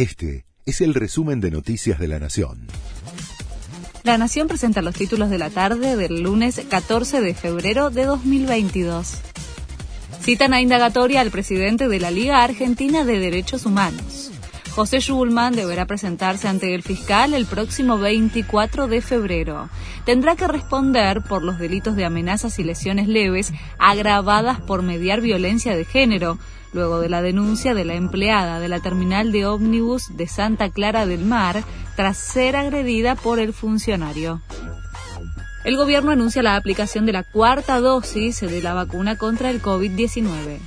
Este es el resumen de Noticias de la Nación. La Nación presenta los títulos de la tarde del lunes 14 de febrero de 2022. Citan a indagatoria al presidente de la Liga Argentina de Derechos Humanos. José Schulman deberá presentarse ante el fiscal el próximo 24 de febrero. Tendrá que responder por los delitos de amenazas y lesiones leves agravadas por mediar violencia de género, luego de la denuncia de la empleada de la terminal de ómnibus de Santa Clara del Mar tras ser agredida por el funcionario. El gobierno anuncia la aplicación de la cuarta dosis de la vacuna contra el COVID-19.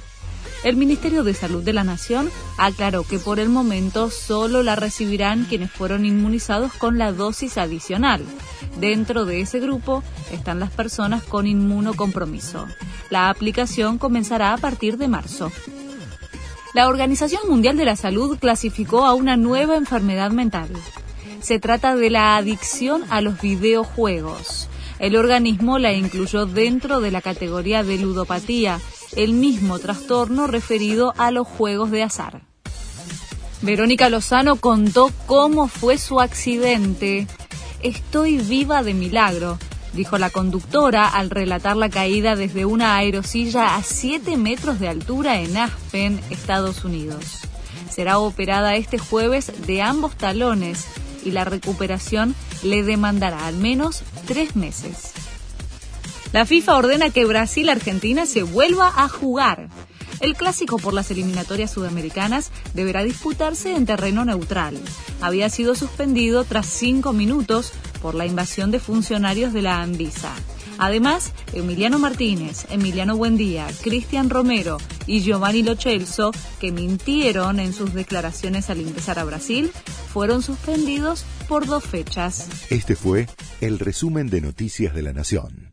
El Ministerio de Salud de la Nación aclaró que por el momento solo la recibirán quienes fueron inmunizados con la dosis adicional. Dentro de ese grupo están las personas con inmunocompromiso. La aplicación comenzará a partir de marzo. La Organización Mundial de la Salud clasificó a una nueva enfermedad mental. Se trata de la adicción a los videojuegos. El organismo la incluyó dentro de la categoría de ludopatía el mismo trastorno referido a los juegos de azar. Verónica Lozano contó cómo fue su accidente. Estoy viva de milagro, dijo la conductora al relatar la caída desde una aerosilla a 7 metros de altura en Aspen, Estados Unidos. Será operada este jueves de ambos talones y la recuperación le demandará al menos tres meses. La FIFA ordena que Brasil-Argentina se vuelva a jugar. El clásico por las eliminatorias sudamericanas deberá disputarse en terreno neutral. Había sido suspendido tras cinco minutos por la invasión de funcionarios de la Anvisa. Además, Emiliano Martínez, Emiliano Buendía, Cristian Romero y Giovanni Lochelso, que mintieron en sus declaraciones al ingresar a Brasil, fueron suspendidos por dos fechas. Este fue el resumen de Noticias de la Nación.